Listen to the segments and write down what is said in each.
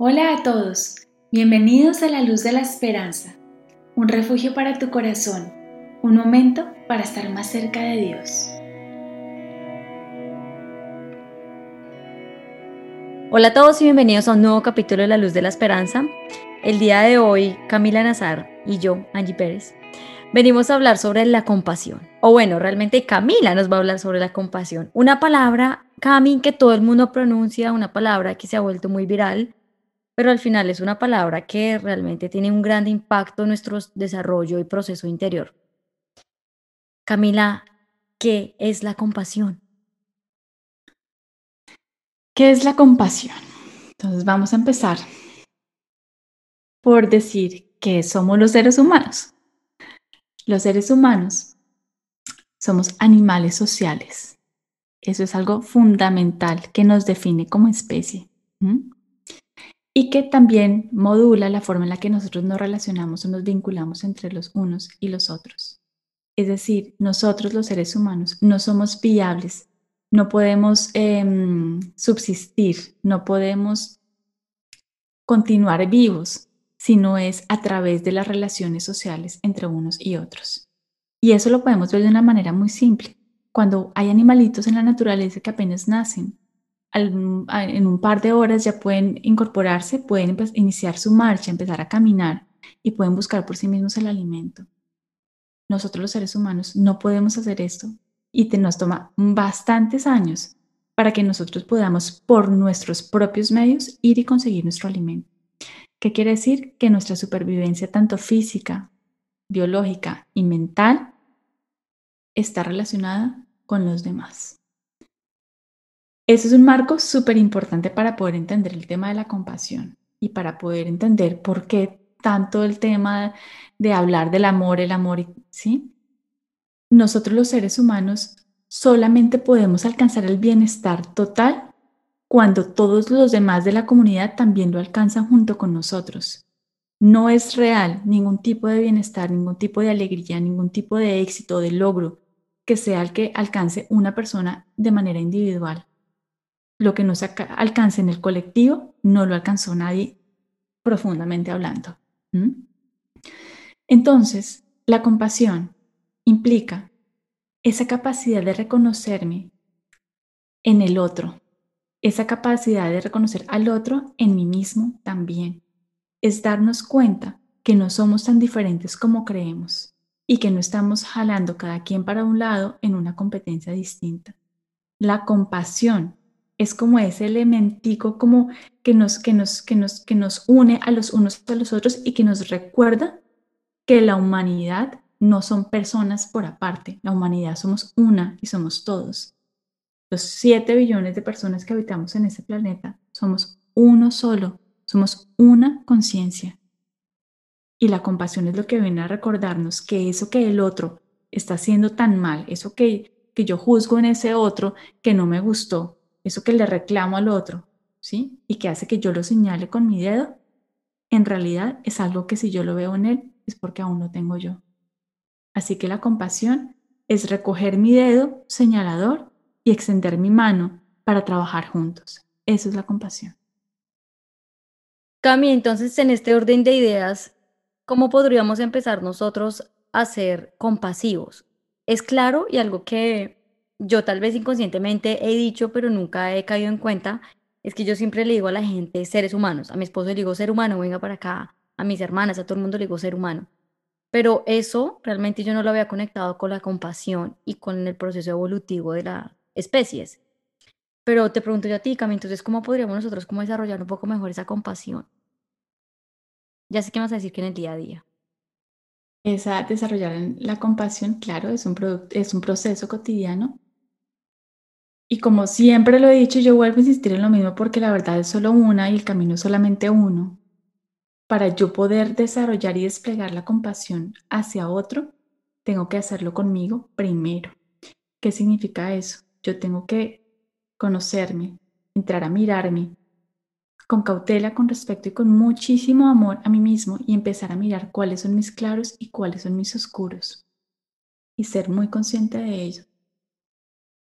Hola a todos, bienvenidos a la luz de la esperanza, un refugio para tu corazón, un momento para estar más cerca de Dios. Hola a todos y bienvenidos a un nuevo capítulo de La Luz de la Esperanza. El día de hoy, Camila Nazar y yo, Angie Pérez, venimos a hablar sobre la compasión. O bueno, realmente Camila nos va a hablar sobre la compasión. Una palabra, Cami, que todo el mundo pronuncia, una palabra que se ha vuelto muy viral, pero al final es una palabra que realmente tiene un gran impacto en nuestro desarrollo y proceso interior. Camila, ¿qué es la compasión? ¿Qué es la compasión? Entonces vamos a empezar por decir que somos los seres humanos. Los seres humanos somos animales sociales. Eso es algo fundamental que nos define como especie y que también modula la forma en la que nosotros nos relacionamos o nos vinculamos entre los unos y los otros. Es decir, nosotros los seres humanos no somos viables, no podemos em, subsistir, no podemos continuar vivos si no es a través de las relaciones sociales entre unos y otros. Y eso lo podemos ver de una manera muy simple. Cuando hay animalitos en la naturaleza que apenas nacen, en un par de horas ya pueden incorporarse, pueden iniciar su marcha, empezar a caminar y pueden buscar por sí mismos el alimento. Nosotros los seres humanos no podemos hacer esto y nos toma bastantes años para que nosotros podamos por nuestros propios medios ir y conseguir nuestro alimento. ¿Qué quiere decir? Que nuestra supervivencia, tanto física, biológica y mental, está relacionada con los demás. Ese es un marco súper importante para poder entender el tema de la compasión y para poder entender por qué tanto el tema de hablar del amor, el amor, ¿sí? Nosotros los seres humanos solamente podemos alcanzar el bienestar total cuando todos los demás de la comunidad también lo alcanzan junto con nosotros. No es real ningún tipo de bienestar, ningún tipo de alegría, ningún tipo de éxito, de logro que sea el que alcance una persona de manera individual. Lo que no se alcance en el colectivo no lo alcanzó nadie profundamente hablando. Entonces, la compasión implica esa capacidad de reconocerme en el otro, esa capacidad de reconocer al otro en mí mismo también. Es darnos cuenta que no somos tan diferentes como creemos y que no estamos jalando cada quien para un lado en una competencia distinta. La compasión es como ese elementico como que nos, que nos, que nos, que nos une a los unos a los otros y que nos recuerda que la humanidad no son personas por aparte, la humanidad somos una y somos todos. Los 7 billones de personas que habitamos en ese planeta somos uno solo, somos una conciencia. Y la compasión es lo que viene a recordarnos que eso que el otro está haciendo tan mal, eso que, que yo juzgo en ese otro que no me gustó, eso que le reclamo al otro, ¿sí? Y que hace que yo lo señale con mi dedo, en realidad es algo que si yo lo veo en él es porque aún lo tengo yo. Así que la compasión es recoger mi dedo señalador y extender mi mano para trabajar juntos. Eso es la compasión. Cami, entonces en este orden de ideas, ¿cómo podríamos empezar nosotros a ser compasivos? Es claro y algo que yo tal vez inconscientemente he dicho, pero nunca he caído en cuenta, es que yo siempre le digo a la gente seres humanos. A mi esposo le digo ser humano, venga para acá. A mis hermanas, a todo el mundo le digo ser humano. Pero eso realmente yo no lo había conectado con la compasión y con el proceso evolutivo de la, especies. Pero te pregunto yo a ti, Cami, entonces, ¿cómo podríamos nosotros como desarrollar un poco mejor esa compasión? Ya sé qué vas a decir que en el día a día. Esa desarrollar la compasión, claro, es un, es un proceso cotidiano. Y como siempre lo he dicho, yo vuelvo a insistir en lo mismo porque la verdad es solo una y el camino es solamente uno. Para yo poder desarrollar y desplegar la compasión hacia otro, tengo que hacerlo conmigo primero. ¿Qué significa eso? Yo tengo que conocerme, entrar a mirarme con cautela, con respeto y con muchísimo amor a mí mismo y empezar a mirar cuáles son mis claros y cuáles son mis oscuros y ser muy consciente de ello.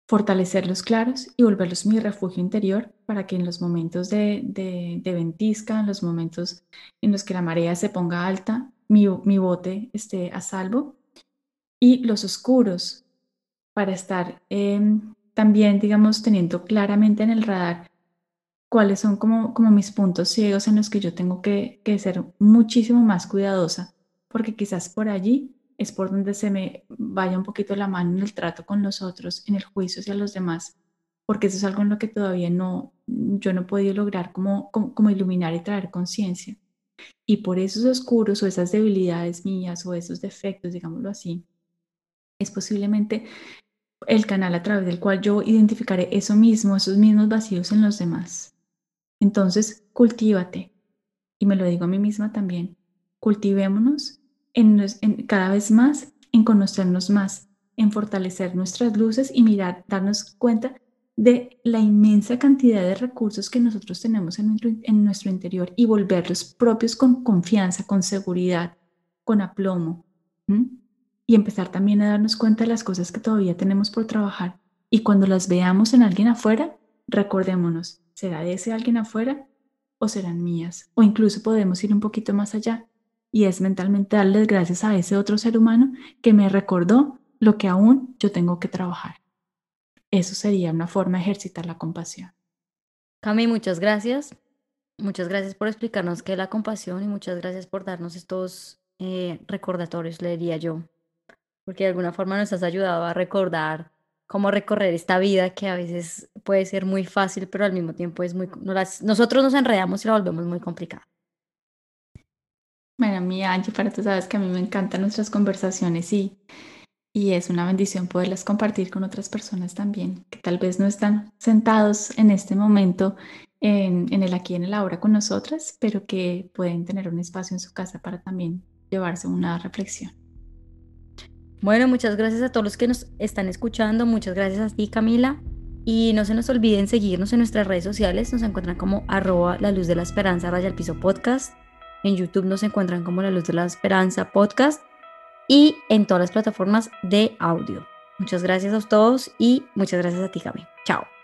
Fortalecerlos claros y volverlos mi refugio interior para que en los momentos de, de, ventisca, en los momentos en los que la marea se ponga alta, mi, mi bote esté a salvo. Y los oscuros, para estar em, también, digamos, teniendo claramente en el radar cuáles son como, como mis puntos ciegos en los que yo tengo que, que ser muchísimo más cuidadosa, porque quizás por allí es por donde se me vaya un poquito la mano en el trato con los otros, en el juicio hacia los demás, porque eso es algo en lo que todavía no, yo no he podido lograr como, como, iluminar y traer conciencia. Y por esos oscuros o esas debilidades mías o esos defectos, digámoslo así, es posiblemente el canal a través del cual yo identificaré eso mismo, esos mismos vacíos en los demás. Entonces, cultívate. Y me lo digo a mí misma también. Cultivémonos en, cada vez más en conocernos más, en fortalecer nuestras luces y mirar, darnos cuenta de la inmensa cantidad de recursos que nosotros tenemos en nuestro, en nuestro interior y volverlos propios con confianza, con seguridad, con aplomo. Y empezar también a darnos cuenta de las cosas que todavía tenemos por trabajar. Y cuando las veamos en alguien afuera, recordémonos, ¿será de ese alguien afuera o serán mías? O incluso podemos ir un poquito más allá y es mentalmente darles gracias a ese otro ser humano que me recordó lo que aún yo tengo que trabajar. Eso sería una forma de ejercitar la compasión. Cami, muchas gracias. Muchas gracias por explicarnos qué es la compasión y muchas gracias por darnos estos eh, recordatorios, le diría yo. Porque de alguna forma nos has ayudado a recordar cómo recorrer esta vida que a veces puede ser muy fácil, pero al mismo tiempo es muy... nosotros nos enredamos y la volvemos muy complicada. Bueno, mi Angie, para tú sabes que a mí me encantan nuestras conversaciones y, y es una bendición poderlas compartir con otras personas también, que tal vez no están sentados en este momento en, en el aquí, en el ahora con nosotras, pero que pueden tener un espacio en su casa para también llevarse una reflexión. Bueno, muchas gracias a todos los que nos están escuchando, muchas gracias a ti Camila y no se nos olviden seguirnos en nuestras redes sociales, nos encuentran como arroba la luz de la esperanza raya al piso podcast en YouTube nos encuentran como La Luz de la Esperanza Podcast y en todas las plataformas de audio. Muchas gracias a todos y muchas gracias a ti, Cami. Chao.